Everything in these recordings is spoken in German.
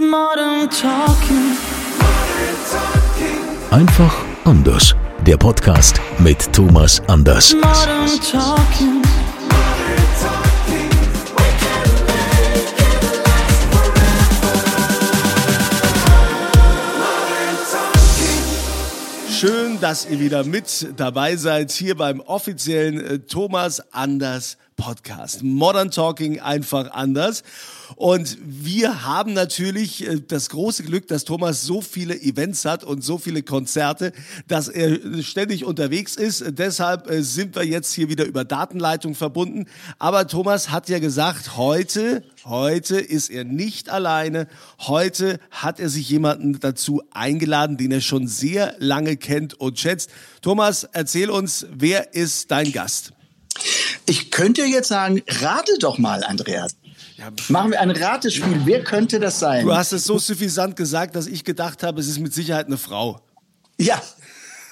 Modern Talking. Einfach anders. Der Podcast mit Thomas Anders. Modern Talking. Schön, dass ihr wieder mit dabei seid hier beim offiziellen äh, Thomas Anders Podcast. Modern Talking einfach anders. Und wir haben natürlich äh, das große Glück, dass Thomas so viele Events hat und so viele Konzerte, dass er ständig unterwegs ist. Deshalb äh, sind wir jetzt hier wieder über Datenleitung verbunden. Aber Thomas hat ja gesagt, heute, heute ist er nicht alleine. Heute hat er sich jemanden dazu eingeladen, den er schon sehr lange kennt und schätzt. Thomas, erzähl uns, wer ist dein Gast? Ich könnte jetzt sagen, rate doch mal, Andreas. Machen wir ein Ratespiel. Wer könnte das sein? Du hast es so suffisant gesagt, dass ich gedacht habe, es ist mit Sicherheit eine Frau. Ja,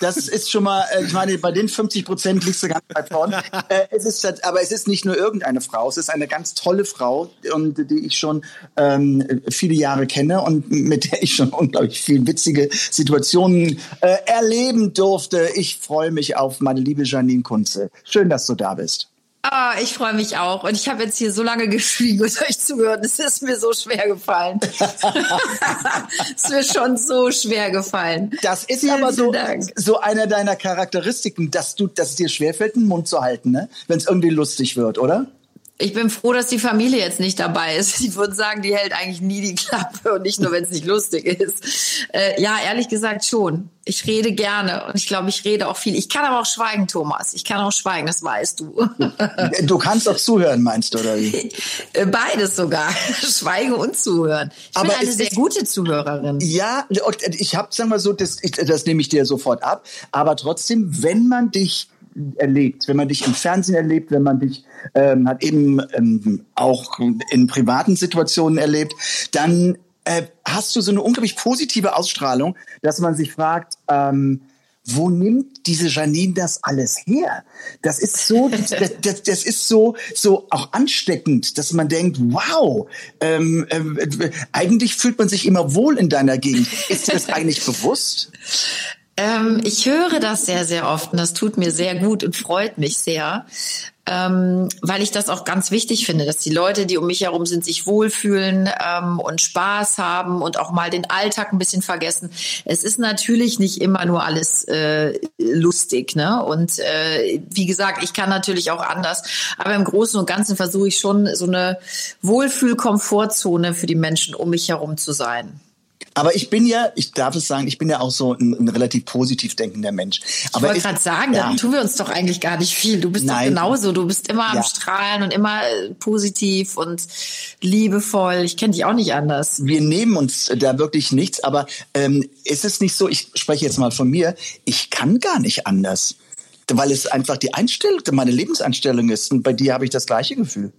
das ist schon mal, äh, ich meine, bei den 50 Prozent liegst du ganz weit vorne. Äh, es ist, aber es ist nicht nur irgendeine Frau, es ist eine ganz tolle Frau, und die ich schon ähm, viele Jahre kenne und mit der ich schon unglaublich viel witzige Situationen äh, erleben durfte. Ich freue mich auf meine liebe Janine Kunze. Schön, dass du da bist. Ah, ich freue mich auch. Und ich habe jetzt hier so lange geschwiegen und euch zugehört. Es ist mir so schwer gefallen. es ist mir schon so schwer gefallen. Das ist Vielen, aber so, so einer deiner Charakteristiken, dass du, dass es dir schwerfällt, den Mund zu halten, ne? Wenn es irgendwie lustig wird, oder? Ich bin froh, dass die Familie jetzt nicht dabei ist. Ich würde sagen, die hält eigentlich nie die Klappe und nicht nur, wenn es nicht lustig ist. Äh, ja, ehrlich gesagt schon. Ich rede gerne und ich glaube, ich rede auch viel. Ich kann aber auch schweigen, Thomas. Ich kann auch schweigen, das weißt du. Du kannst doch zuhören, meinst du, oder wie? Äh, Beides sogar. Schweigen und zuhören. Ich Aber bin eine sehr gute Zuhörerin. Ja, ich habe, sagen wir so, das, das nehme ich dir sofort ab. Aber trotzdem, wenn man dich erlebt, wenn man dich im Fernsehen erlebt, wenn man dich ähm, hat eben ähm, auch in privaten Situationen erlebt, dann äh, hast du so eine unglaublich positive Ausstrahlung, dass man sich fragt, ähm, wo nimmt diese Janine das alles her? Das ist so, das, das, das ist so, so auch ansteckend, dass man denkt, wow, ähm, ähm, äh, eigentlich fühlt man sich immer wohl in deiner Gegend. Ist dir das eigentlich bewusst? Ähm, ich höre das sehr, sehr oft und das tut mir sehr gut und freut mich sehr, ähm, weil ich das auch ganz wichtig finde, dass die Leute, die um mich herum sind, sich wohlfühlen ähm, und Spaß haben und auch mal den Alltag ein bisschen vergessen. Es ist natürlich nicht immer nur alles äh, lustig, ne? Und äh, wie gesagt, ich kann natürlich auch anders, aber im Großen und Ganzen versuche ich schon so eine Wohlfühl-Komfortzone für die Menschen um mich herum zu sein. Aber ich bin ja, ich darf es sagen, ich bin ja auch so ein, ein relativ positiv denkender Mensch. Ich Aber wollte ist- gerade sagen, ja. dann tun wir uns doch eigentlich gar nicht viel. Du bist Nein. doch genauso. Du bist immer am Ja. Strahlen und immer äh, positiv und liebevoll. Ich kenne dich auch nicht anders. wir nehmen uns da wirklich nichts, aber ähm, ist es nicht so, ich spreche jetzt mal von mir, ich kann gar nicht anders. Weil es einfach die Einstellung, meine Lebenseinstellung ist. Und bei dir habe ich das gleiche Gefühl.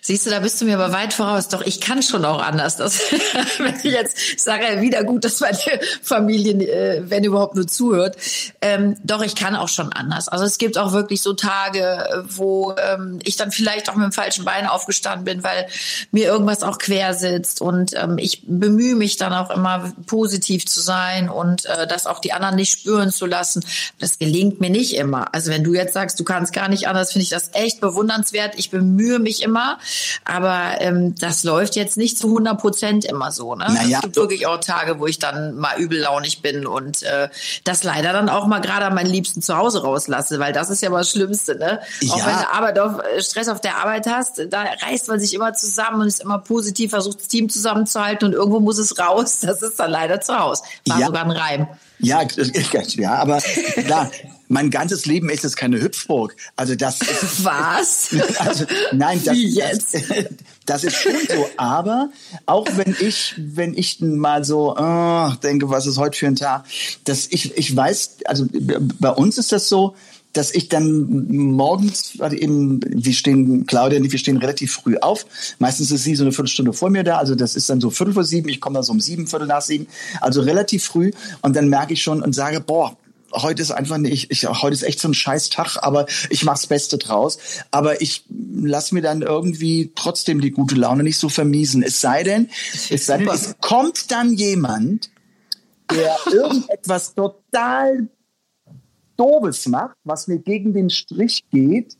Siehst du, da bist du mir aber weit voraus. Doch ich kann schon auch anders. Das, wenn ich jetzt sage wieder gut, dass meine Familie, äh, wenn überhaupt nur zuhört. Ähm, doch ich kann auch schon anders. Also es gibt auch wirklich so Tage, wo ähm, ich dann vielleicht auch mit dem falschen Bein aufgestanden bin, weil mir irgendwas auch quer sitzt. Und ähm, ich bemühe mich dann auch immer positiv zu sein und äh, das auch die anderen nicht spüren zu lassen. Das gelingt mir nicht immer. Also wenn du jetzt sagst, du kannst gar nicht anders, finde ich das echt bewundernswert. Ich bemühe mich immer, aber ähm, das läuft jetzt nicht zu 100 Prozent immer so. Ne? Naja, es gibt wirklich auch Tage, wo ich dann mal übellaunig bin und äh, das leider dann auch mal gerade an meinen Liebsten zu Hause rauslasse, weil das ist ja mal das Schlimmste. Ne? Auch Ja. wenn du Arbeit auf, äh, Stress auf der Arbeit hast, da reißt man sich immer zusammen und ist immer positiv, versucht das Team zusammenzuhalten und irgendwo muss es raus. Das ist dann leider zu Hause. War Ja. sogar ein Reim. Ja, ja, aber klar. Mein ganzes Leben ist es keine Hüpfburg. Also das ist, Was? also nein, das, Wie jetzt? Das, das ist schon so. Aber auch wenn ich, wenn ich mal so oh, denke, was ist heute für ein Tag, dass ich, ich weiß, also bei uns ist das so, dass ich dann morgens, also eben, wir stehen, Claudia und ich, wir stehen relativ früh auf. Meistens ist sie so eine Viertelstunde vor mir da, also das ist dann so Viertel vor sieben, ich komme dann so um sieben, Viertel nach sieben, also relativ früh und dann merke ich schon und sage, boah, heute ist einfach nicht, ich, heute ist echt so ein scheiß Tag, aber ich mach's Beste draus. Aber ich lass mir dann irgendwie trotzdem die gute Laune nicht so vermiesen. Es sei denn, es sei denn, es kommt dann jemand, der irgendetwas total Doofes macht, was mir gegen den Strich geht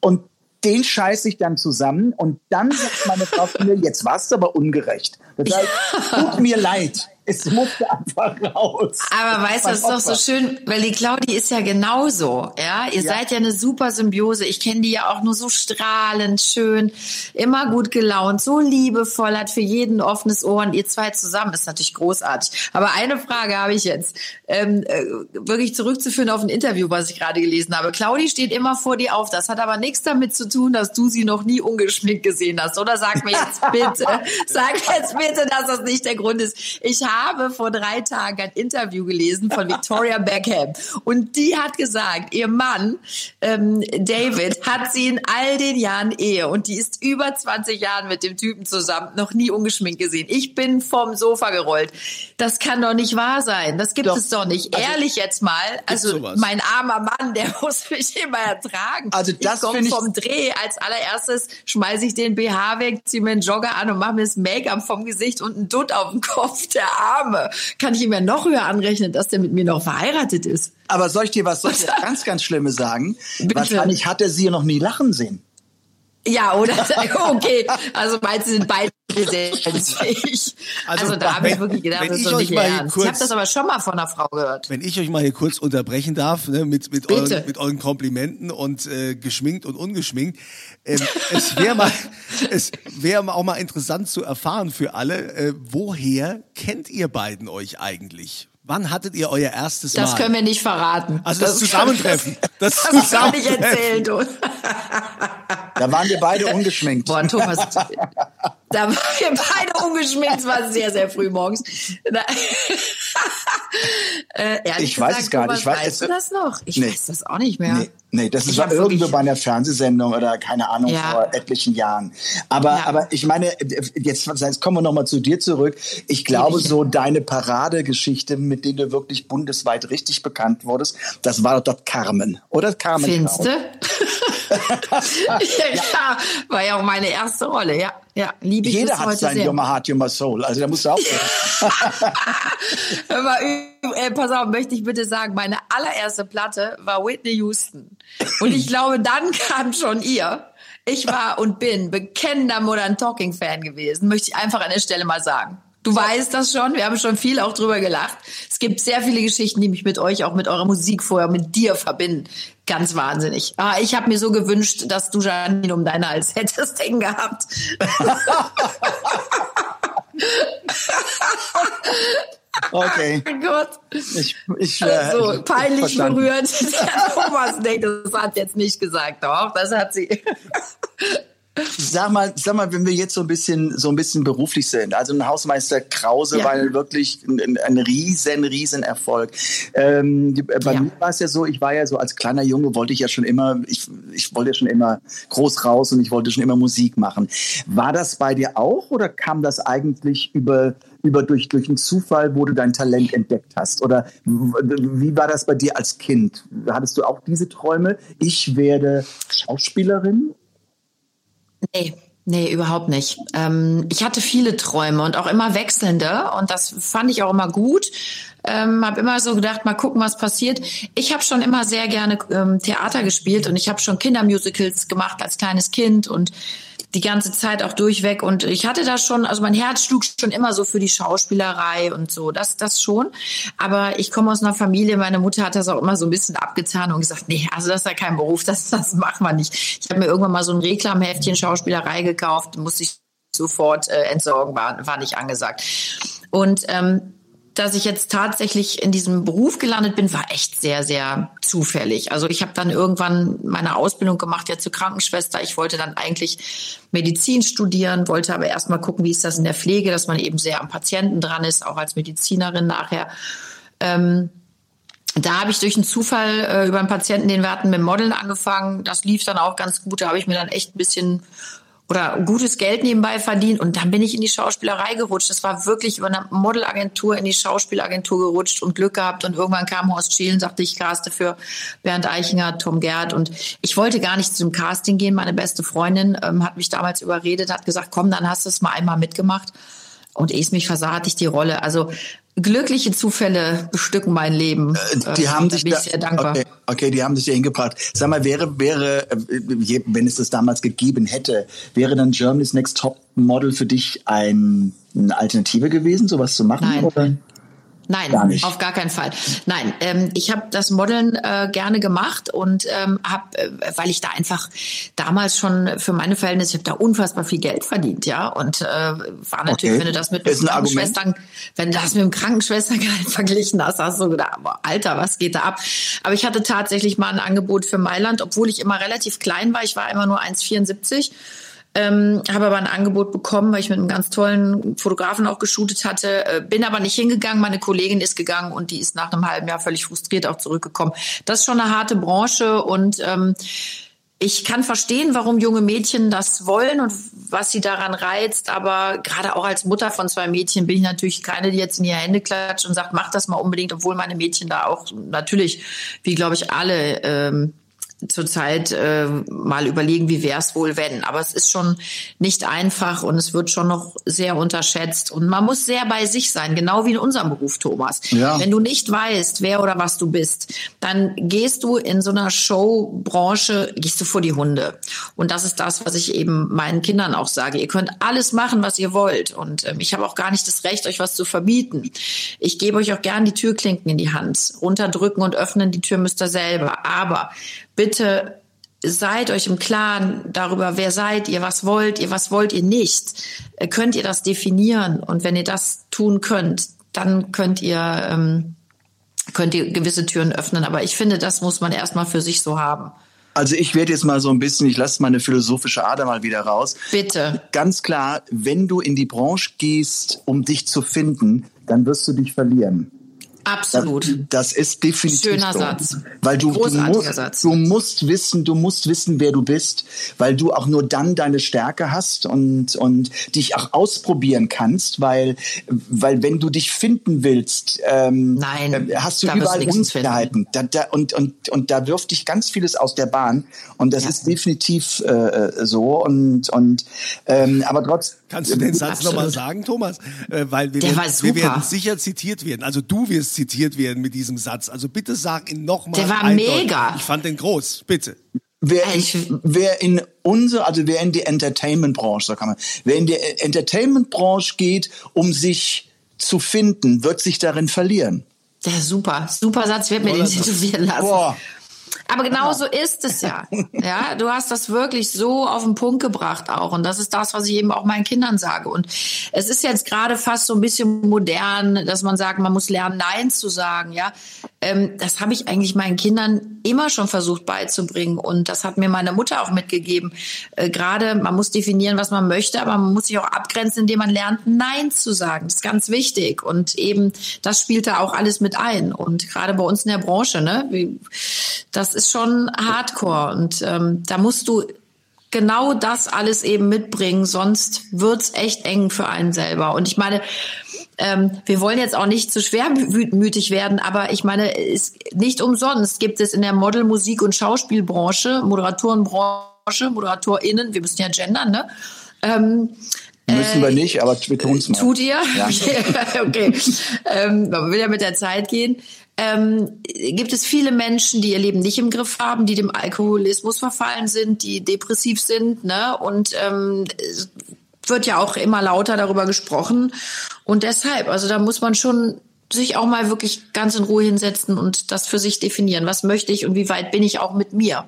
und den scheiße ich dann zusammen und dann sagt meine Frau zu mir, jetzt warst du aber ungerecht. Das heißt, tut mir leid. Es musste einfach raus. Aber weißt du, das ist doch so schön, weil die Claudi ist ja genauso, ja. Ihr Ja. seid ja eine super Symbiose. Ich kenne die ja auch nur so strahlend, schön, immer gut gelaunt, so liebevoll, hat für jeden ein offenes Ohr und ihr zwei zusammen ist natürlich großartig. Aber eine Frage habe ich jetzt, ähm, äh, wirklich zurückzuführen auf ein Interview, was ich gerade gelesen habe. Claudi steht immer vor dir auf. Das hat aber nichts damit zu tun, dass du sie noch nie ungeschminkt gesehen hast. Oder sag mir jetzt bitte, sag jetzt bitte, dass das nicht der Grund ist. Ich habe vor drei Tagen ein Interview gelesen von Victoria Beckham und die hat gesagt, ihr Mann ähm, David hat sie in all den Jahren Ehe und die ist über 20 Jahren mit dem Typen zusammen, noch nie ungeschminkt gesehen. Ich bin vom Sofa gerollt. Das kann doch nicht wahr sein. Das gibt Doch. es doch nicht. Also, Ehrlich jetzt mal. Also sowas? mein armer Mann, der muss mich immer ertragen. Also das ich komme vom Dreh. Als allererstes schmeiße ich den BH weg, ziehe mir einen Jogger an und mache mir das Make-up vom Gesicht und einen Dutt auf dem Kopf. Der Arme. Kann ich ihm ja noch höher anrechnen, dass der mit mir noch verheiratet ist. Aber soll ich dir was, soll ich dir ganz, ganz Schlimmes sagen? Bitte. Wahrscheinlich hat er sie noch nie lachen sehen. Ja, oder? Okay. Also meinst du, sind beide gesellschaftlich. Also, Also, da habe ich wirklich gedacht, das ist ich doch nicht Ernst. kurz- Ich habe das aber schon mal von einer Frau gehört. Wenn ich euch mal hier kurz unterbrechen darf, ne, mit, mit, euren, mit euren Komplimenten und äh, geschminkt und ungeschminkt. Ähm, es wäre mal, es wäre auch mal interessant zu erfahren für alle, äh, woher kennt ihr beiden euch eigentlich? Wann hattet ihr euer erstes Das Mal? können wir nicht verraten. also das, Zusammentreffen. Das, Das kann ich Zusammentreffen. erzählen, du. Da waren wir beide ungeschminkt. Boah, Thomas, da waren wir beide ungeschminkt, es war sehr, sehr früh morgens. Äh, Ich weiß gesagt, es gar nicht. Thomas, Ich weiß- weißt du das noch? Ich Nee. weiß das auch nicht mehr. Nee, nee, das Ich ist war irgendwo bei einer Fernsehsendung oder keine Ahnung Ja. vor etlichen Jahren. Aber, Ja. aber ich meine, jetzt, jetzt kommen wir nochmal zu dir zurück. Ich glaube, so deine Paradegeschichte, mit denen du wirklich bundesweit richtig bekannt wurdest, das war doch Carmen, oder? Carmen. Findest Du? ja, war ja auch meine erste Rolle, ja. Ja, liebe ich Jeder hat sein sehr. Your Heart, Your Soul. Also da musst du auch. Ü- äh, pass auf, möchte ich bitte sagen, meine allererste Platte war Whitney Houston. Und ich glaube, dann kam schon ihr. Ich war und bin bekennender Modern Talking Fan gewesen, möchte ich einfach an der Stelle mal sagen. Du weißt das schon, wir haben schon viel auch drüber gelacht. Es gibt sehr viele Geschichten, die mich mit euch, auch mit eurer Musik vorher, mit dir verbinden. Ganz wahnsinnig. Ah, ich habe mir so gewünscht, dass du Janine um deine Hals hättest hängen gehabt. Okay. Mein Gott. Ich, ich, äh, So, ich- peinlich verstanden. berührt. Der Thomas denkt, das hat jetzt nicht gesagt. Doch, das hat sie. Sag mal, sag mal, wenn wir jetzt so ein bisschen, so ein bisschen beruflich sind. Also ein Hausmeister Krause Ja. war wirklich ein, ein riesen, riesen Erfolg. Ähm, die- bei Ja. mir war es ja so, ich war ja so als kleiner Junge, wollte ich ja schon immer, ich, ich wollte ja schon immer groß raus und ich wollte schon immer Musik machen. War das bei dir auch oder kam das eigentlich über, über durch, durch einen Zufall, wo du dein Talent entdeckt hast? Oder wie war das bei dir als Kind? Hattest du auch diese Träume? Ich werde Schauspielerin? Nee. Nee, überhaupt nicht. Ähm, ich hatte viele Träume und auch immer wechselnde und das fand ich auch immer gut. Ähm, habe immer so gedacht, mal gucken, was passiert. Ich habe schon immer sehr gerne ähm, Theater gespielt und ich habe schon Kindermusicals gemacht als kleines Kind und die ganze Zeit auch durchweg und ich hatte da schon, also mein Herz schlug schon immer so für die Schauspielerei und so, das das schon. Aber ich komme aus einer Familie, meine Mutter hat das auch immer so ein bisschen abgetan und gesagt, nee, also das ist ja kein Beruf, das das machen wir nicht. Ich habe mir irgendwann mal so ein Reklamheftchen Schauspielerei gekauft, musste ich sofort äh, entsorgen, war, war nicht angesagt. Und ähm, dass ich jetzt tatsächlich in diesem Beruf gelandet bin, war echt sehr, sehr zufällig. Also ich habe dann irgendwann meine Ausbildung gemacht, ja zur Krankenschwester. Ich wollte dann eigentlich Medizin studieren, wollte aber erstmal gucken, wie ist das in der Pflege, dass man eben sehr am Patienten dran ist, auch als Medizinerin nachher. Ähm, da habe ich durch einen Zufall äh, über einen Patienten, den wir hatten, mit Modeln angefangen. Das lief dann auch ganz gut. Da habe ich mir dann echt ein bisschen oder gutes Geld nebenbei verdient und dann bin ich in die Schauspielerei gerutscht. Das war wirklich über eine Modelagentur in die Schauspielagentur gerutscht und Glück gehabt und irgendwann kam Horst Schielen, sagte ich caste für Bernd Eichinger, Tom Gerd und ich wollte gar nicht zu dem Casting gehen. Meine beste Freundin ähm, hat mich damals überredet, hat gesagt, komm, dann hast du es mal einmal mitgemacht. Und ehe es mich versah, hatte ich die Rolle. Also glückliche Zufälle bestücken mein Leben. Äh, die Ähm, haben sich da, sehr dankbar. Okay, okay, die haben sich da hingebracht. Sag mal, wäre, wäre, äh, wenn es das damals gegeben hätte, wäre dann Germany's Next Top Model für dich ein, eine Alternative gewesen, sowas zu machen? Nein. Oder? Nein, Gar auf gar keinen Fall. Nein, ähm, ich habe das Modeln äh, gerne gemacht und ähm, habe, äh, weil ich da einfach damals schon für meine Verhältnisse, ich habe da unfassbar viel Geld verdient, ja, und äh, war natürlich, Okay. wenn du das mit einem. Krankenschwestern, wenn du das mit dem Krankenschwestergehalt verglichen hast, hast du gedacht, Alter, was geht da ab? Aber ich hatte tatsächlich mal ein Angebot für Mailand, obwohl ich immer relativ klein war. Ich war immer nur 1,74. Ähm, habe aber ein Angebot bekommen, weil ich mit einem ganz tollen Fotografen auch geshootet hatte, äh, bin aber nicht hingegangen. Meine Kollegin ist gegangen und die ist nach einem halben Jahr völlig frustriert auch zurückgekommen. Das ist schon eine harte Branche und ähm, ich kann verstehen, warum junge Mädchen das wollen und was sie daran reizt, aber gerade auch als Mutter von zwei Mädchen bin ich natürlich keine, die jetzt in die Hände klatscht und sagt, mach das mal unbedingt, obwohl meine Mädchen da auch natürlich, wie glaube ich alle, ähm, zurzeit äh, mal überlegen, wie wär's wohl, wenn. Aber es ist schon nicht einfach und es wird schon noch sehr unterschätzt. Und man muss sehr bei sich sein, genau wie in unserem Beruf, Thomas. Ja. Wenn du nicht weißt, wer oder was du bist, dann gehst du in so einer Showbranche, gehst du vor die Hunde. Und das ist das, was ich eben meinen Kindern auch sage. Ihr könnt alles machen, was ihr wollt. Und ähm, ich habe auch gar nicht das Recht, euch was zu verbieten. Ich gebe euch auch gern die Türklinken in die Hand. Runterdrücken und öffnen, die Tür müsst ihr selber. Aber bitte seid euch im Klaren darüber, wer seid ihr, was wollt ihr, was wollt ihr nicht. Äh, Könnt ihr das definieren? Und wenn ihr das tun könnt, dann könnt ihr, ähm, könnt ihr gewisse Türen öffnen. Aber ich finde, das muss man erstmal für sich so haben. Also ich werde jetzt mal so ein bisschen, ich lasse meine philosophische Ader mal wieder raus. Bitte. Ganz klar, wenn du in die Branche gehst, um dich zu finden, dann wirst du dich verlieren. Absolut. Das ist definitiv Schöner so. Satz. Weil du, du, musst, Satz. du musst wissen, du musst wissen, wer du bist, weil du auch nur dann deine Stärke hast und, und dich auch ausprobieren kannst, weil, weil wenn du dich finden willst, ähm, Nein, äh, hast du überall Unsicherheiten. Da, da, und, und, und da wirft dich ganz vieles aus der Bahn. Und das Ja. ist definitiv äh, so. Und, und ähm, aber trotz Kannst du den Satz nochmal sagen, Thomas? Äh, weil wir, Der werden, war wir werden sicher zitiert werden. Also du wirst zitiert werden mit diesem Satz. Also bitte sag ihn nochmal. Der war mega. Ich fand den groß. Bitte. Wer, in, wer in unsere, also wer in die Entertainment-Branche, so kann man, wer in die Entertainment-Branche geht, um sich zu finden, wird sich darin verlieren. Ja, super. Super Satz. Werde mir den tätowieren lassen. Boah. Aber genau so ist es ja. Ja, du hast das wirklich so auf den Punkt gebracht auch. Und das ist das, was ich eben auch meinen Kindern sage. Und es ist jetzt gerade fast so ein bisschen modern, dass man sagt, man muss lernen, Nein zu sagen. Ja, ähm, das habe ich eigentlich meinen Kindern immer schon versucht beizubringen. Und das hat mir meine Mutter auch mitgegeben. Äh, gerade, man muss definieren, was man möchte, aber man muss sich auch abgrenzen, indem man lernt, Nein zu sagen. Das ist ganz wichtig. Und eben, das spielt da auch alles mit ein. Und gerade bei uns in der Branche, ne, wie, das ist schon Hardcore. Und ähm, da musst du genau das alles eben mitbringen, sonst wird's echt eng für einen selber. Und ich meine, ähm, wir wollen jetzt auch nicht zu schwermütig werden, aber ich meine, es, nicht umsonst gibt es in der Model-, Musik- und Schauspielbranche, Moderatorenbranche, ModeratorInnen, wir müssen ja gendern, ne? Ähm, Müssen wir nicht, aber wir tun's mal. Tut ihr? Ja. okay. ähm, man will ja mit der Zeit gehen. Ähm, gibt es viele Menschen, die ihr Leben nicht im Griff haben, die dem Alkoholismus verfallen sind, die depressiv sind, ne? Und ähm, es wird ja auch immer lauter darüber gesprochen. Und deshalb, also da muss man schon sich auch mal wirklich ganz in Ruhe hinsetzen und das für sich definieren. Was möchte ich und wie weit bin ich auch mit mir?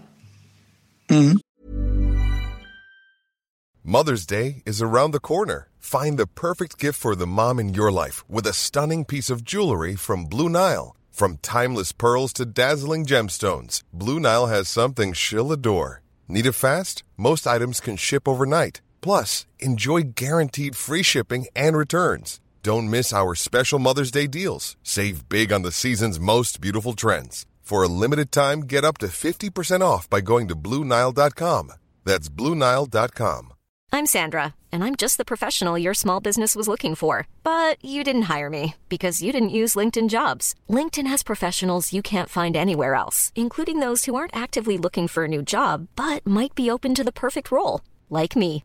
Mother's Day is around the corner. Find the perfect gift for the mom in your life with a stunning piece of jewelry from Blue Nile. From timeless pearls to dazzling gemstones, Blue Nile has something she'll adore. Need it fast? Most items can ship overnight. Plus, enjoy guaranteed free shipping and returns. Don't miss our special Mother's Day deals. Save big on the season's most beautiful trends. For a limited time, get up to 50% off by going to BlueNile.com. That's BlueNile.com. I'm Sandra, and I'm just the professional your small business was looking for. But you didn't hire me because you didn't use LinkedIn jobs. LinkedIn has professionals you can't find anywhere else, including those who aren't actively looking for a new job but might be open to the perfect role, like me.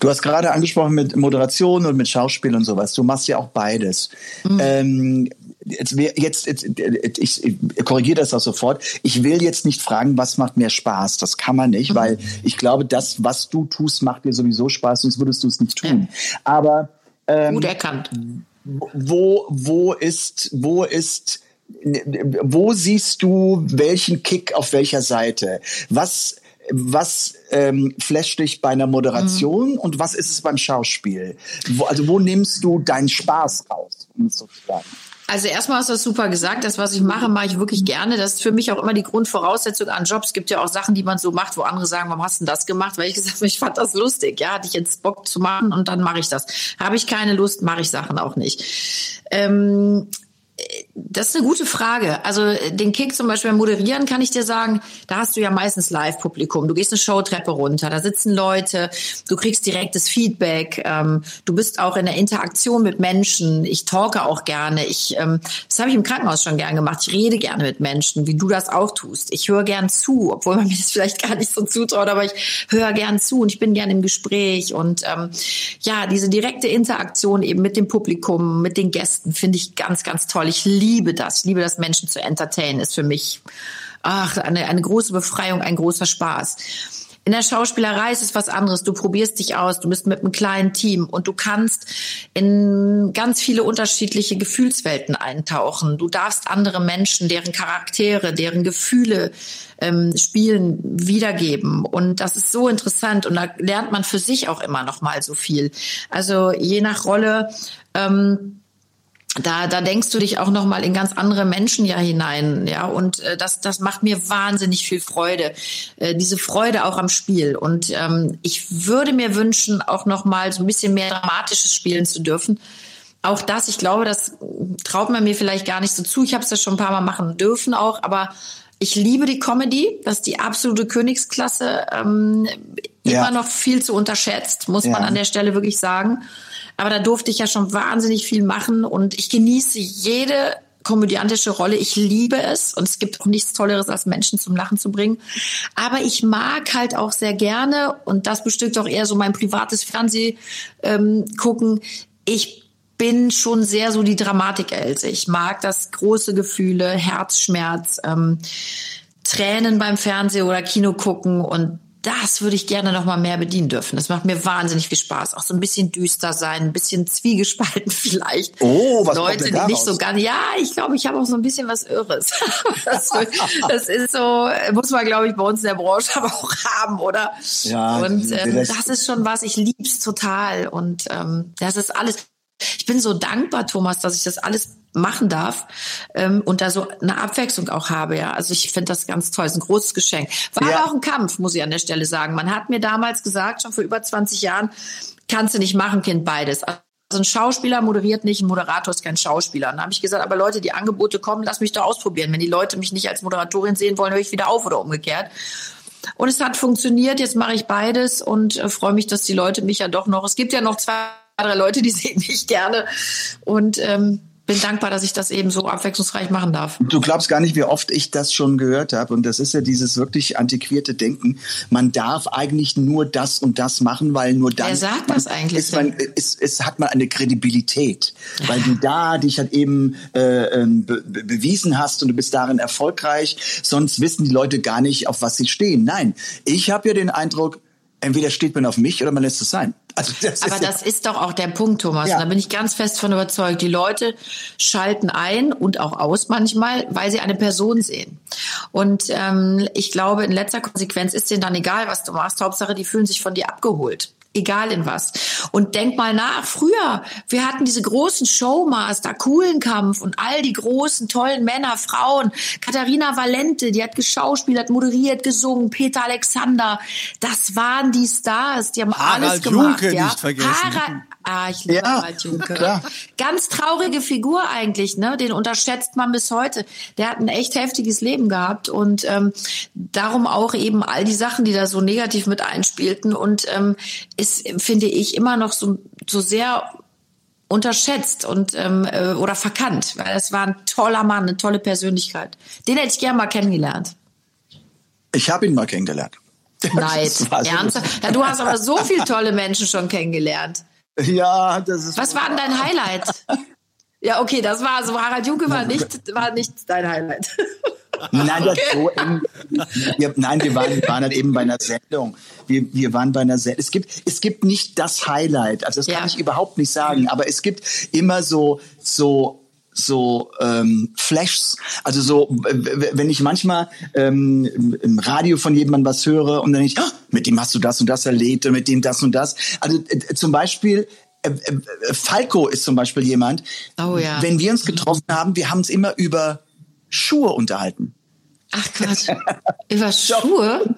Du hast gerade angesprochen mit Moderation und mit Schauspiel und sowas. Du machst ja auch beides. Ähm, jetzt, jetzt, jetzt ich, ich korrigiere das auch sofort. Ich will jetzt nicht fragen, was macht mehr Spaß. Das kann man nicht, weil ich glaube, das, was du tust, macht dir sowieso Spaß, sonst würdest du es nicht tun. Aber ähm, Gut erkannt. wo, wo ist, wo ist, wo siehst du welchen Kick auf welcher Seite? Was, was ähm, flasht dich bei einer Moderation und was ist es beim Schauspiel? Wo, also wo nimmst du deinen Spaß raus, um es so zu sagen? Also erstmal hast du das super gesagt. Das, was ich mache, mache ich wirklich gerne. Das ist für mich auch immer die Grundvoraussetzung an Jobs. Es gibt ja auch Sachen, die man so macht, wo andere sagen, warum hast du denn das gemacht? Weil ich gesagt habe, ich fand das lustig. Ja, hatte ich jetzt Bock zu machen und dann mache ich das. Habe ich keine Lust, mache ich Sachen auch nicht. Ähm, das ist eine gute Frage. Also äh, den Kick zum Beispiel Moderieren kann ich dir sagen, da hast du ja meistens Live-Publikum. Du gehst eine Showtreppe runter, da sitzen Leute, du kriegst direktes Feedback, ähm, du bist auch in der Interaktion mit Menschen. Ich talke auch gerne. Ich, ähm, das habe ich im Krankenhaus schon gern gemacht. Ich rede gerne mit Menschen, wie du das auch tust. Ich höre gern zu, obwohl man mir das vielleicht gar nicht so zutraut, aber ich höre gern zu und ich bin gern im Gespräch. Und ähm, ja, diese direkte Interaktion eben mit dem Publikum, mit den Gästen, finde ich ganz, ganz toll. Ich liebe das. Ich liebe das, Menschen zu entertainen. Ist für mich ach, eine, eine große Befreiung, ein großer Spaß. In der Schauspielerei ist es was anderes. Du probierst dich aus, du bist mit einem kleinen Team und du kannst in ganz viele unterschiedliche Gefühlswelten eintauchen. Du darfst andere Menschen, deren Charaktere, deren Gefühle ähm, spielen, wiedergeben. Und das ist so interessant und da lernt man für sich auch immer noch mal so viel. Also je nach Rolle ähm, da, da denkst du dich auch noch mal in ganz andere Menschen ja hinein, ja und äh, das, das macht mir wahnsinnig viel Freude, äh, diese Freude auch am Spiel und ähm, ich würde mir wünschen, auch noch mal so ein bisschen mehr dramatisches spielen zu dürfen. Auch das, ich glaube, das traut man mir vielleicht gar nicht so zu. Ich habe es ja schon ein paar Mal machen dürfen auch, aber ich liebe die Comedy, das ist die absolute Königsklasse, ähm, Ja. immer noch viel zu unterschätzt, muss man Ja. an der Stelle wirklich sagen. Aber da durfte ich ja schon wahnsinnig viel machen und ich genieße jede komödiantische Rolle. Ich liebe es und es gibt auch nichts Tolleres, als Menschen zum Lachen zu bringen. Aber ich mag halt auch sehr gerne und das bestimmt auch eher so mein privates Fernseh ähm, gucken. Ich bin schon sehr so die Dramatik-Else. Ich mag das große Gefühle, Herzschmerz, ähm, Tränen beim Fernseh oder Kino gucken und das würde ich gerne noch mal mehr bedienen dürfen. Das macht mir wahnsinnig viel Spaß. Auch so ein bisschen düster sein, ein bisschen zwiegespalten vielleicht. Oh, was kommt Leute, denn die nicht so ganz. Ja, ich glaube, ich habe auch so ein bisschen was Irres. das, das ist so, muss man, glaube ich, bei uns in der Branche aber auch haben, oder? Ja, Und ähm, das- das ist schon was. Ich lieb's total. Und ähm, das ist alles. Ich bin so dankbar, Thomas, dass ich das alles machen darf ähm, und da so eine Abwechslung auch habe. Ja, also ich finde das ganz toll. Ist ein großes Geschenk. War Ja. aber auch ein Kampf, muss ich an der Stelle sagen. Man hat mir damals gesagt, schon vor über 20 Jahren, kannst du nicht machen, Kind, beides. Also ein Schauspieler moderiert nicht, ein Moderator ist kein Schauspieler. Und dann habe ich gesagt, aber Leute, die Angebote kommen, lass mich doch ausprobieren. Wenn die Leute mich nicht als Moderatorin sehen wollen, höre ich wieder auf oder umgekehrt. Und es hat funktioniert. Jetzt mache ich beides und äh, freue mich, dass die Leute mich ja doch noch. Es gibt ja noch zwei, drei Leute, die sehen mich gerne und ähm, bin dankbar, dass ich das eben so abwechslungsreich machen darf. Du glaubst gar nicht, wie oft ich das schon gehört habe. Und das ist ja dieses wirklich antiquierte Denken. Man darf eigentlich nur das und das machen, weil nur dann Wer sagt das eigentlich Ist man, ist, ist, hat man eine Kredibilität, weil du da dich halt eben äh, ähm, be bewiesen hast und du bist darin erfolgreich. Sonst wissen die Leute gar nicht, auf was sie stehen. Nein, ich habe ja den Eindruck, entweder steht man auf mich oder man lässt es sein. Also das Aber ist ja- das ist doch auch der Punkt, Thomas. Ja. Und da bin ich ganz fest von überzeugt. Die Leute schalten ein und auch aus manchmal, weil sie eine Person sehen. Und ähm, ich glaube, in letzter Konsequenz ist denen dann egal, was du machst. Hauptsache, die fühlen sich von dir abgeholt. Egal in was. Und denk mal nach, früher, wir hatten diese großen Showmaster, Kuhlenkampf und all die großen, tollen Männer, Frauen. Katharina Valente, die hat geschauspielert, moderiert, gesungen, Peter Alexander. Das waren die Stars, die haben alles Harald gemacht. Junke ja. nicht vergessen. Harald, ah, ich liebe Ja, Harald Junke. klar. Ganz traurige Figur eigentlich, ne? Den unterschätzt man bis heute. Der hat ein echt heftiges Leben gehabt und ähm, darum auch eben all die Sachen, die da so negativ mit einspielten und ähm, ist, finde ich, immer noch so, so sehr unterschätzt und ähm, äh, oder verkannt, weil es war ein toller Mann, eine tolle Persönlichkeit. Den hätte ich gerne mal kennengelernt. Ich habe ihn mal kennengelernt. So Ernsthaft? Ja, du hast aber so viele tolle Menschen schon kennengelernt. Ja, das ist. Was war denn dein Highlight? Ja, okay, das war so. Harald Junke war nicht, war nicht dein Highlight. Nein, das so eng. Wir, nein, wir waren, wir waren halt eben bei einer Sendung. Wir, wir waren bei einer Sendung. Es gibt, es gibt nicht das Highlight. Also das kann Ja. ich überhaupt nicht sagen. Aber es gibt immer so, so so ähm, Flashs, also so, wenn ich manchmal ähm, im- Radio von jemandem was höre und dann ich, ah, mit dem hast du das und das erlebt und mit dem das und das. Also äh, zum Beispiel äh, äh, Falco ist zum Beispiel jemand. Oh ja. Wenn wir uns getroffen haben, wir haben uns immer über Schuhe unterhalten. Ach Gott. Über Schuhe?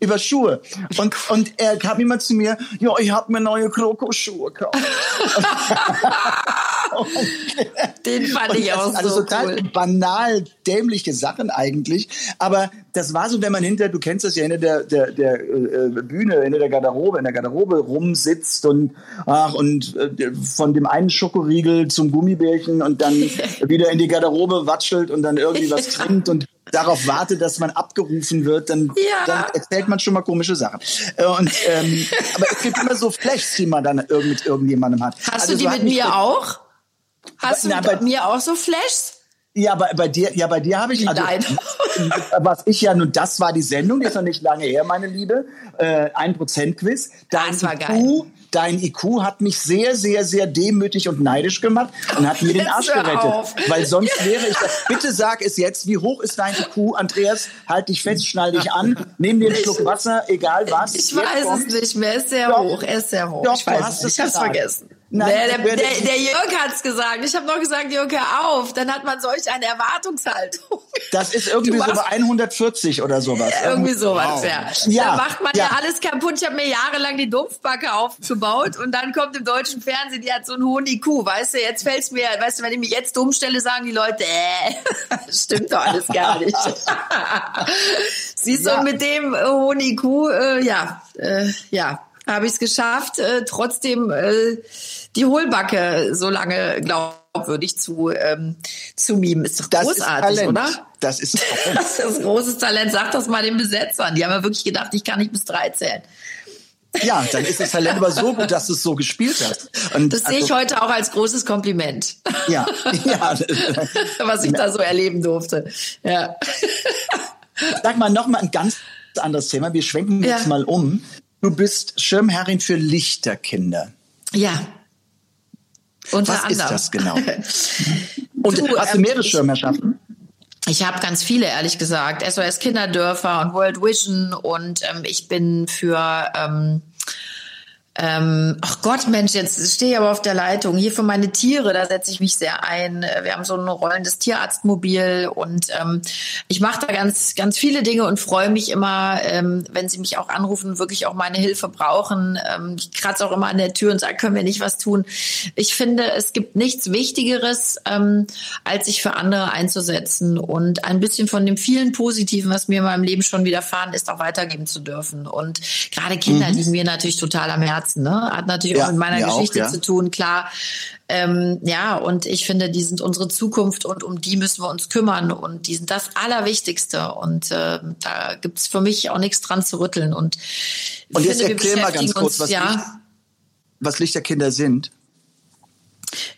Über Schuhe. Und, und er kam immer zu mir, ja, ich habe mir neue Krokoschuhe gekauft. Den fand ich auch also so total cool. banal, dämliche Sachen eigentlich. Aber das war so, wenn man hinter, du kennst das ja, hinter der, der, der äh, Bühne, hinter der Garderobe, in der Garderobe rumsitzt und, ach, und äh, von dem einen Schokoriegel zum Gummibärchen und dann wieder in die Garderobe watschelt und dann irgendwie was trinkt und darauf wartet, dass man abgerufen wird, dann, Ja. dann erzählt man schon mal komische Sachen. Äh, Und, ähm, aber es gibt immer so Flashs, die man dann irg- mit irgendjemandem hat. Hast Also du die mit mir auch? Hast Na, du mit bei- mir auch so Flashs? Ja, bei, bei dir, ja, bei dir habe ich, also, Nein. was ich ja nun, das war die Sendung, die ist noch nicht lange her, meine Liebe, äh, ein Prozent Quiz. Dein Das war IQ, geil. dein IQ hat mich sehr, sehr, sehr demütig und neidisch gemacht und hat mir den Arsch gerettet, weil sonst wäre ich. Bitte sag es jetzt, wie hoch ist dein IQ, Andreas? Halt dich fest, schnall dich an, nimm dir einen Schluck Wasser, egal was. Ich Jetzt weiß kommt- es nicht mehr. Er ist sehr Doch. hoch. Er ist sehr hoch. Doch, ich du weiß hast es. Ich hab's vergessen. Nein, der, der, der, der Jörg hat's gesagt. Ich habe noch gesagt, Jörg, hör auf. Dann hat man solch eine Erwartungshaltung. Das ist irgendwie so bei 140 oder sowas. Irgendwie sowas, ja. Ja, da macht man ja. ja. alles kaputt. Ich habe mir jahrelang die Dumpfbacke aufgebaut und dann kommt im deutschen Fernsehen, die hat so einen hohen IQ, weißt du, jetzt fällt's mir, weißt du, wenn ich mich jetzt dumm stelle, sagen die Leute, äh, stimmt doch alles gar nicht. Siehst du, Ja. mit dem hohen IQ, äh, ja, äh, ja, habe ich es geschafft, äh, trotzdem äh, die Hohlbacke so lange glaubwürdig zu, ähm, zu mimen. Ist doch Das großartig, ist oder? Das ist Talent. Das ist großes Talent. Sag das mal den Besetzern. Die haben ja wirklich gedacht, ich kann nicht bis drei zählen. Ja, dann ist das Talent aber so gut, dass du es so gespielt hast. Und Das sehe ich also, heute auch als großes Kompliment, Ja, ja. was ich da so erleben durfte. Ja. Sag mal noch mal ein ganz anderes Thema. Wir schwenken Ja. jetzt mal um. Du bist Schirmherrin für Lichterkinder. Ja. Unter Was ist anderem. das genau? Und Du, hast du ähm, mehrere ich- Schirmherrschaften? Ich habe ganz viele, ehrlich gesagt. SOS Kinderdörfer und World Vision und ähm, ich bin für ähm, ähm, ach Gott, Mensch, jetzt stehe ich aber auf der Leitung. Hier für meine Tiere, da setze ich mich sehr ein. Wir haben so ein rollendes Tierarztmobil und ähm, ich mache da ganz, ganz viele Dinge und freue mich immer, ähm, wenn sie mich auch anrufen, wirklich auch meine Hilfe brauchen. Ähm, ich kratze auch immer an der Tür und sage, können wir nicht was tun? Ich finde, es gibt nichts Wichtigeres, ähm, als sich für andere einzusetzen und ein bisschen von dem vielen Positiven, was mir in meinem Leben schon widerfahren ist, auch weitergeben zu dürfen. Und gerade Kinder liegen mir natürlich total am Herzen. Ne? Hat natürlich Ja, auch mit meiner mir auch, Geschichte ja. zu tun, klar. Ähm, ja, und ich finde, die sind unsere Zukunft und um die müssen wir uns kümmern und die sind das Allerwichtigste. Und äh, da gibt's für mich auch nichts dran zu rütteln. Und, Und jetzt finde, erklär mal ganz kurz, uns, was, ja, Licht, was Lichterkinder sind.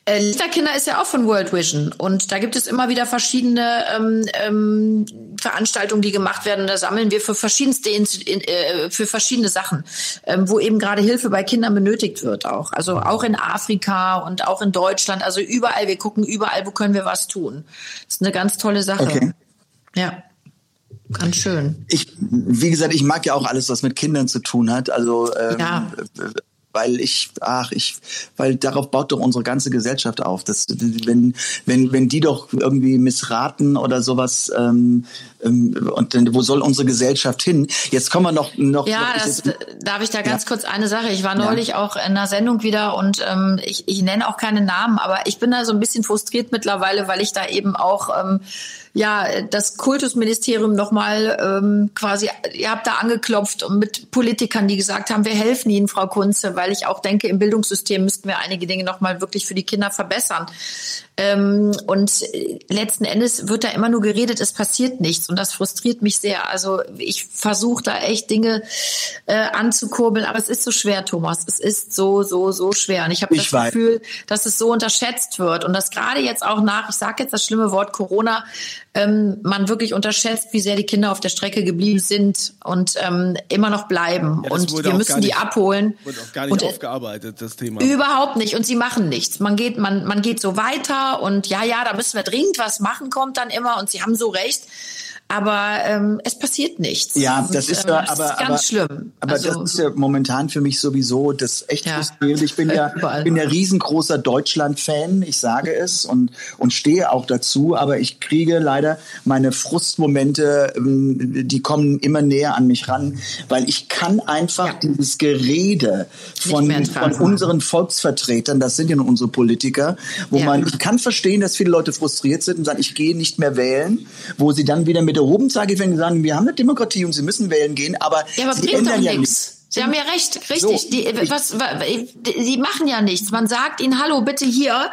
Äh, Lichterkinder ist ja auch von World Vision und da gibt es immer wieder verschiedene ähm, ähm, Veranstaltungen, die gemacht werden. Da sammeln wir für verschiedenste äh, für verschiedene Sachen, ähm, wo eben gerade Hilfe bei Kindern benötigt wird auch. Also auch in Afrika und auch in Deutschland. Also überall. Wir gucken überall, wo können wir was tun. Das ist eine ganz tolle Sache. Okay. Ja. Ganz schön. Ich, wie gesagt, ich mag ja auch alles, was mit Kindern zu tun hat. Also ähm, ja weil ich, ach, ich, weil darauf baut doch unsere ganze Gesellschaft auf. Das, wenn, wenn, wenn die doch irgendwie missraten oder sowas, ähm, und dann, wo soll unsere Gesellschaft hin? Jetzt kommen wir noch, noch. Ja, das, darf ich da ganz ja. kurz eine Sache. Ich war neulich ja. auch in einer Sendung wieder und ähm, ich, ich nenne auch keine Namen, aber ich bin da so ein bisschen frustriert mittlerweile, weil ich da eben auch ähm, ja das Kultusministerium nochmal ähm, quasi, ihr habt da angeklopft und mit Politikern, die gesagt haben, wir helfen Ihnen, Frau Kunze, weil ich auch denke, im Bildungssystem müssten wir einige Dinge nochmal wirklich für die Kinder verbessern. Ähm, und letzten Endes wird da immer nur geredet, es passiert nichts. Und das frustriert mich sehr. Also ich versuche da echt Dinge äh, anzukurbeln, aber es ist so schwer, Thomas. Es ist so, so, so schwer. Und ich habe das weiß. Gefühl, dass es so unterschätzt wird. Und dass gerade jetzt auch nach, ich sage jetzt das schlimme Wort Corona, ähm, man wirklich unterschätzt, wie sehr die Kinder auf der Strecke geblieben sind und ähm, immer noch bleiben. Ja, und wir müssen die abholen. Wurde auch gar nicht und, aufgearbeitet, das Thema. Überhaupt nicht. Und sie machen nichts. Man geht, man, man geht so weiter und ja, ja, da müssen wir dringend was machen, kommt dann immer. Und sie haben so recht aber ähm, es passiert nichts. Ja, das ist, ähm, aber, das ist ganz aber, schlimm. Aber also, das ist ja momentan für mich sowieso das echt ja. frustrierend. Ich bin ja, bin ja riesengroßer Deutschland-Fan, ich sage es und, und stehe auch dazu, aber ich kriege leider meine Frustmomente, ähm, die kommen immer näher an mich ran, weil ich kann einfach ja. dieses Gerede von, von unseren Volksvertretern, das sind ja nur unsere Politiker, wo ja. man, ich kann verstehen, dass viele Leute frustriert sind und sagen, ich gehe nicht mehr wählen, wo sie dann wieder mit der erhoben zeige, wenn sie sagen, wir haben eine Demokratie und sie müssen wählen gehen, aber, ja, aber sie ändern ja nichts. Sie haben ja recht, richtig. So, die, was, die machen ja nichts. Man sagt ihnen, hallo, bitte hier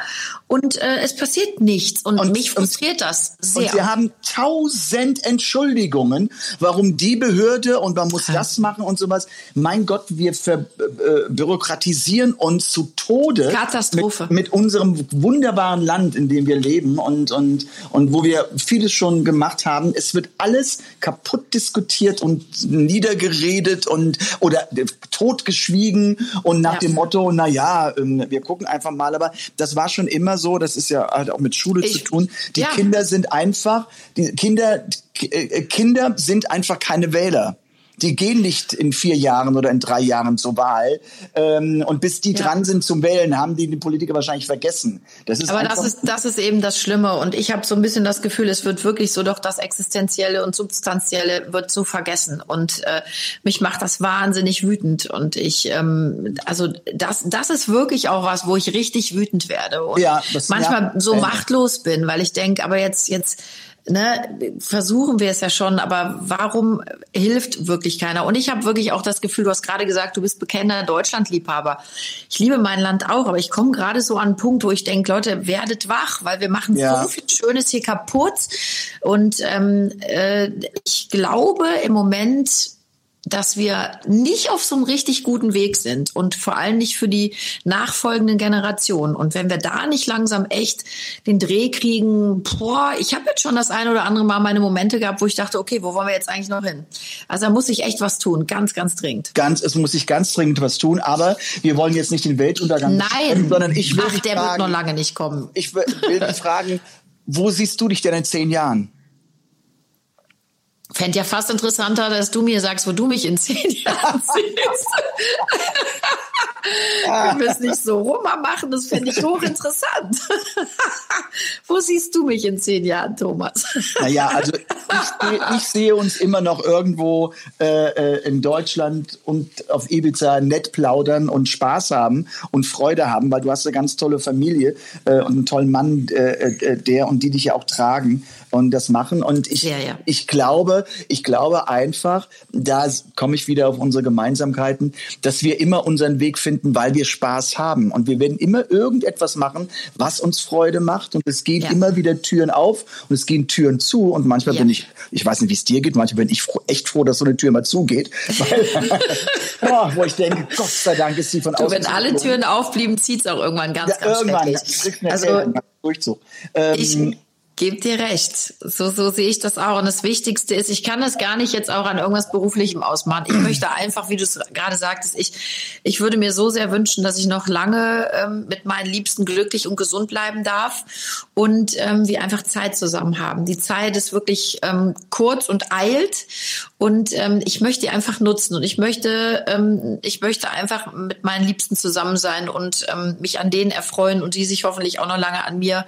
und äh, es passiert nichts. Und, und mich frustriert und, das sehr. Und sie haben tausend Entschuldigungen, warum die Behörde und man muss ja. das machen und sowas. Mein Gott, wir verbürokratisieren äh, uns zu Tode. Katastrophe. Mit, mit, unserem wunderbaren Land, in dem wir leben und, und, und wo wir vieles schon gemacht haben. Es wird alles kaputt diskutiert und niedergeredet und oder totgeschwiegen und nach ja. dem Motto, na ja, ähm, wir gucken einfach mal. Aber das war schon immer so, das ist ja halt auch mit Schule ich, zu tun. Die ja. Kinder sind einfach, die Kinder, äh, Kinder sind einfach keine Wähler die gehen nicht in vier Jahren oder in drei Jahren zur Wahl. Ähm, und bis die ja. dran sind zum Wählen, haben die die Politiker wahrscheinlich vergessen. Das ist Aber das ist, das ist eben das Schlimme. Und ich habe so ein bisschen das Gefühl, es wird wirklich so doch das Existenzielle und Substanzielle wird so vergessen. Und äh, mich macht das wahnsinnig wütend. Und ich, ähm, also das, das ist wirklich auch was, wo ich richtig wütend werde. Und ja, das, manchmal ja, so machtlos bin, weil ich denke, aber jetzt, jetzt, ne, versuchen wir es ja schon, aber warum hilft wirklich keiner? Und ich habe wirklich auch das Gefühl, du hast gerade gesagt, du bist bekennender Deutschlandliebhaber. Ich liebe mein Land auch, aber ich komme gerade so an einen Punkt, wo ich denke, Leute, werdet wach, weil wir machen ja. so viel Schönes hier kaputt. Und ähm, äh, ich glaube im Moment dass wir nicht auf so einem richtig guten Weg sind und vor allem nicht für die nachfolgenden Generationen. Und wenn wir da nicht langsam echt den Dreh kriegen, boah, ich habe jetzt schon das eine oder andere Mal meine Momente gehabt, wo ich dachte, okay, wo wollen wir jetzt eigentlich noch hin? Also da muss ich echt was tun, ganz, ganz dringend. Ganz, es muss sich ganz dringend was tun, aber wir wollen jetzt nicht den Weltuntergang, Nein, sondern ich will Ach, der fragen, wird noch lange nicht kommen. Ich will, will fragen, wo siehst du dich denn in zehn Jahren? Fände ja fast interessanter, dass du mir sagst, wo du mich in zehn Jahren siehst. Wenn wir es nicht so rum machen, das finde ich hochinteressant. Wo siehst du mich in zehn Jahren, Thomas? Naja, also ich, ich sehe uns immer noch irgendwo äh, äh, in Deutschland und auf Ibiza nett plaudern und Spaß haben und Freude haben, weil du hast eine ganz tolle Familie äh, und einen tollen Mann, äh, äh, der und die dich ja auch tragen und das machen. Und ich, ja, ja. ich glaube, ich glaube einfach, da komme ich wieder auf unsere Gemeinsamkeiten, dass wir immer unseren Weg Weg finden, weil wir Spaß haben. Und wir werden immer irgendetwas machen, was uns Freude macht. Und es gehen Ja. immer wieder Türen auf und es gehen Türen zu. Und manchmal Ja. bin ich, ich weiß nicht, wie es dir geht, manchmal bin ich froh, echt froh, dass so eine Tür mal zugeht. Weil, Boah, wo ich denke, Gott sei Dank ist sie von Du, außen. wenn alle. Türen aufblieben, zieht's auch irgendwann ganz, ja, ganz irgendwann, schrecklich. eine Also Durchzug. Ähm, ich gebe dir recht. So, so sehe ich das auch. Und das Wichtigste ist, ich kann das gar nicht jetzt auch an irgendwas Beruflichem ausmachen. Ich möchte einfach, wie du es gerade sagtest, ich, ich würde mir so sehr wünschen, dass ich noch lange ähm, mit meinen Liebsten glücklich und gesund bleiben darf und ähm, wir einfach Zeit zusammen haben. Die Zeit ist wirklich ähm, kurz und eilt und ähm, ich möchte die einfach nutzen und ich möchte, ähm, ich möchte einfach mit meinen Liebsten zusammen sein und ähm, mich an denen erfreuen und die sich hoffentlich auch noch lange an mir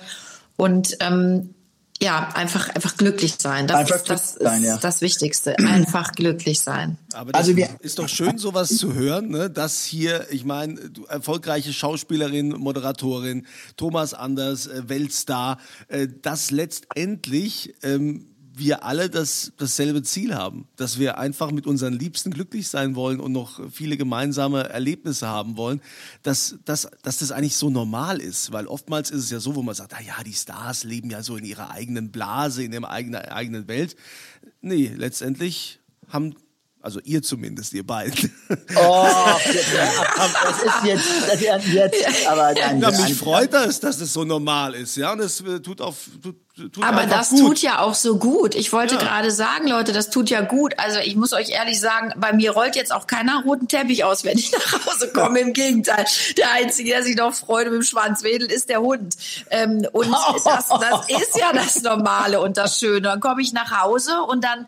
und ähm, ja, einfach, einfach glücklich sein. Das Einfach ist, das, sein, ist ja. das Wichtigste. Einfach glücklich sein. Aber das Also wir- ist doch schön, sowas zu hören, ne? dass hier, ich meine, du erfolgreiche Schauspielerin, Moderatorin, Thomas Anders, äh, Weltstar, äh, dass letztendlich ähm, wir alle das, dasselbe Ziel haben, dass wir einfach mit unseren Liebsten glücklich sein wollen und noch viele gemeinsame Erlebnisse haben wollen, dass, dass, dass das eigentlich so normal ist, weil oftmals ist es ja so, wo man sagt, ah ja, die Stars leben ja so in ihrer eigenen Blase, in ihrer eigenen, eigenen Welt. Nee, letztendlich haben also ihr zumindest, ihr beiden. Oh, das ist jetzt, das ist jetzt, aber Ja, das- mich freut das, dass es so normal ist, ja, und es äh, tut auf, tut, tut Aber das gut. tut ja auch so gut. Ich wollte Ja. gerade sagen, Leute, das tut ja gut. Also ich muss euch ehrlich sagen, bei mir rollt jetzt auch keiner roten Teppich aus, wenn ich nach Hause komme. Im Gegenteil. Der Einzige, der sich noch freut und mit dem Schwanz wedelt, ist der Hund. Ähm, und das, das ist ja das Normale und das Schöne. Dann komme ich nach Hause und dann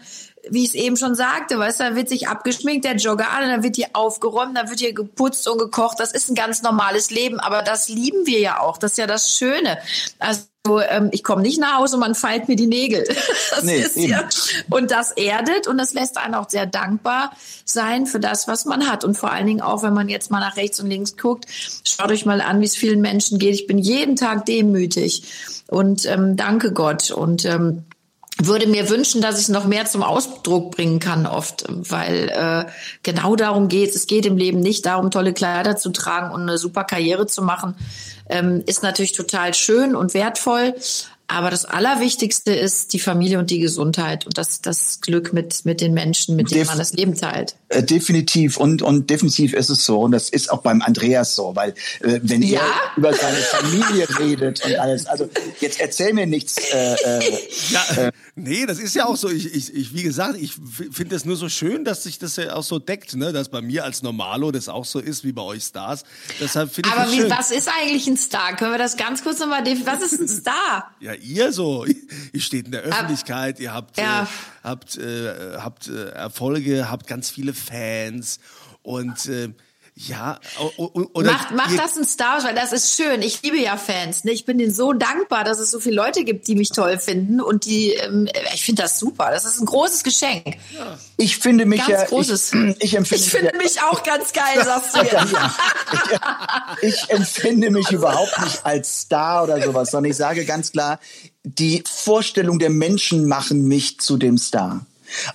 wie ich es eben schon sagte, weißt du, dann wird sich abgeschminkt, der Jogger an, dann wird hier aufgeräumt, dann wird hier geputzt und gekocht. Das ist ein ganz normales Leben, aber das lieben wir ja auch. Das ist ja das Schöne. Also ähm, ich komme nicht nach Hause und man feilt mir die Nägel. Das Nee, ist eben. ja und das erdet und das lässt einen auch sehr dankbar sein für das, was man hat und vor allen Dingen auch, wenn man jetzt mal nach rechts und links guckt, schaut euch mal an, wie es vielen Menschen geht. Ich bin jeden Tag demütig und ähm, danke Gott und ähm, würde mir wünschen, dass ich es noch mehr zum Ausdruck bringen kann oft, weil äh, genau darum geht es. geht im Leben nicht darum, tolle Kleider zu tragen und eine super Karriere zu machen. Ähm, ist natürlich total schön und wertvoll, aber das Allerwichtigste ist die Familie und die Gesundheit und das, das Glück mit, mit den Menschen, mit denen Def- man das Leben teilt. Äh, definitiv und und definitiv ist es so und das ist auch beim Andreas so, weil äh, wenn Ja? er über seine Familie redet und alles, also jetzt erzähl mir nichts. Äh, äh, Ja, nee, das ist ja auch so. Ich, ich, ich wie gesagt, ich finde es nur so schön, dass sich das ja auch so deckt, ne? dass bei mir als Normalo das auch so ist wie bei euch Stars. Deshalb finde ich Aber das wie, schön. was ist eigentlich ein Star? Können wir das ganz kurz nochmal definieren? Was ist ein Star? Ja, ihr so. Ihr steht in der Öffentlichkeit, ihr habt, Ja. äh, habt, äh, habt äh, Erfolge, habt ganz viele Fans und äh, ja, oder Macht, macht das ein Star Wars, weil das ist schön. Ich liebe ja Fans. Ne? Ich bin denen so dankbar, dass es so viele Leute gibt, die mich toll finden. Und die, ähm, ich finde das super. Das ist ein großes Geschenk. ich finde mich Ganz ja, großes. ich, ich empfinde Ich finde ja, mich auch ganz geil, sagst du ja. ich empfinde mich überhaupt nicht als Star oder sowas, sondern ich sage ganz klar, die Vorstellung der Menschen machen mich zu dem Star.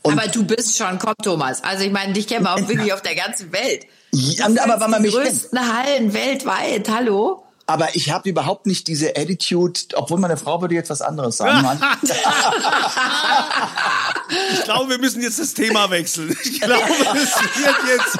Und Aber du bist schon, komm Thomas. Also ich meine, dich kennen wir auch wirklich auf der ganzen Welt. Ja, Du aber weil man die mich kennt. größten Hallen weltweit. Hallo? Aber ich habe überhaupt nicht diese Attitude, obwohl meine Frau würde jetzt was anderes sagen. Mann. ich glaube, wir müssen jetzt das Thema wechseln. Ich glaube, es wird jetzt.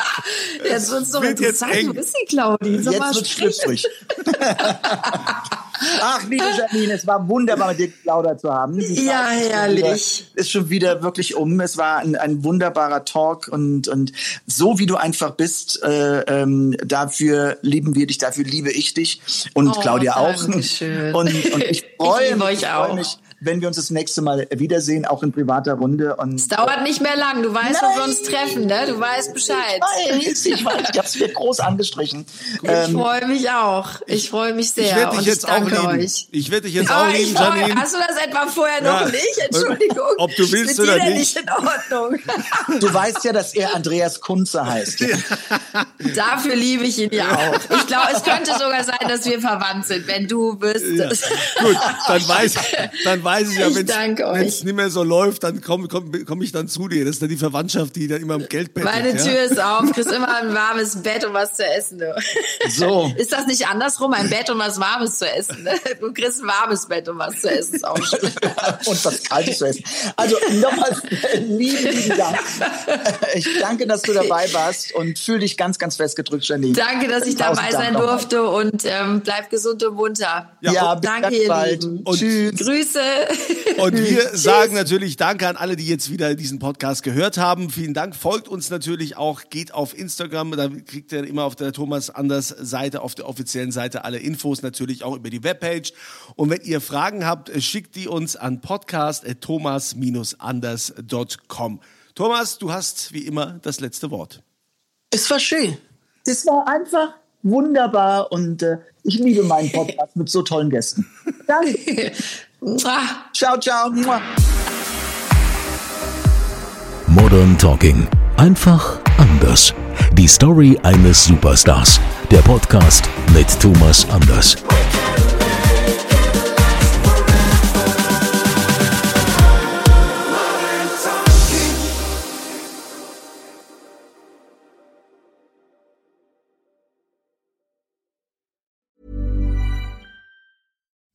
Jetzt wird's doch wird jetzt interessant. eng. Wo bist du, Claudi? Mal, Jetzt wird schlüpfrig. Ach, liebe Janine, es war wunderbar, mit dir geplaudert zu haben. Ja, herrlich. Wieder, ist schon wieder wirklich um. Es war ein, ein wunderbarer Talk und, und so wie du einfach bist, äh, ähm, dafür lieben wir dich, dafür liebe ich dich und Oh, Claudia auch. danke schön. Und, und ich freue mich, ich freue auch. mich, wenn wir uns das nächste Mal wiedersehen, auch in privater Runde. Und Es dauert nicht mehr lang. Du weißt, wo wir uns treffen, ne? Du weißt Bescheid. Ich weiß, ich weiß, ich habe es mir groß angestrichen. Ich Ähm, freue mich auch. Ich freue mich sehr. Ich werde dich jetzt auch lieben. euch. Ich werde dich jetzt Aber auch ich lieben, freu- Janine. hast du das etwa vorher Ja. noch nicht? Entschuldigung. Ob du willst oder nicht. nicht in Ordnung. du weißt ja, dass er Andreas Kunze heißt. Dafür liebe ich ihn ja auch. Ich glaube, es könnte sogar sein, dass wir verwandt sind, wenn du wüsstest. Gut, dann weiß, dann weiß es ja, Ich wenn danke es nicht mehr so läuft, dann komme komm, komm ich dann zu dir. Das ist dann die Verwandtschaft, die dann immer im Geld bettelt. Meine ja? Tür ist auf, kriegst immer ein warmes Bett und was zu essen. Du. So. Ist das nicht andersrum? Ein Bett und was Warmes zu essen. Ne? Du kriegst ein warmes Bett und was zu essen. Ist auch schön. und was Kaltes zu essen. Also nochmal lieben, lieben Dank. Ich danke, dass du dabei warst und fühle dich ganz, ganz fest gedrückt, Janine. Danke, dass ich Tausend dabei Dank sein nochmal. durfte und ähm, bleib gesund und munter. Ja, bis danke, ihr bald. Lieben. Und- Tschüss. Grüße. Und wir sagen natürlich Danke an alle, die jetzt wieder diesen Podcast gehört haben. Vielen Dank. Folgt uns natürlich auch, geht auf Instagram, da kriegt ihr immer auf der Thomas Anders Seite, auf der offiziellen Seite alle Infos, natürlich auch über die Webpage. Und wenn ihr Fragen habt, schickt die uns an podcast.thomas-anders.com. Thomas, du hast wie immer das letzte Wort. Es war schön. Das war einfach wunderbar und äh, ich liebe meinen Podcast mit so tollen Gästen. Danke. Ciao, ciao. Modern Talking. Einfach anders. Die Story eines Superstars. Der Podcast mit Thomas Anders.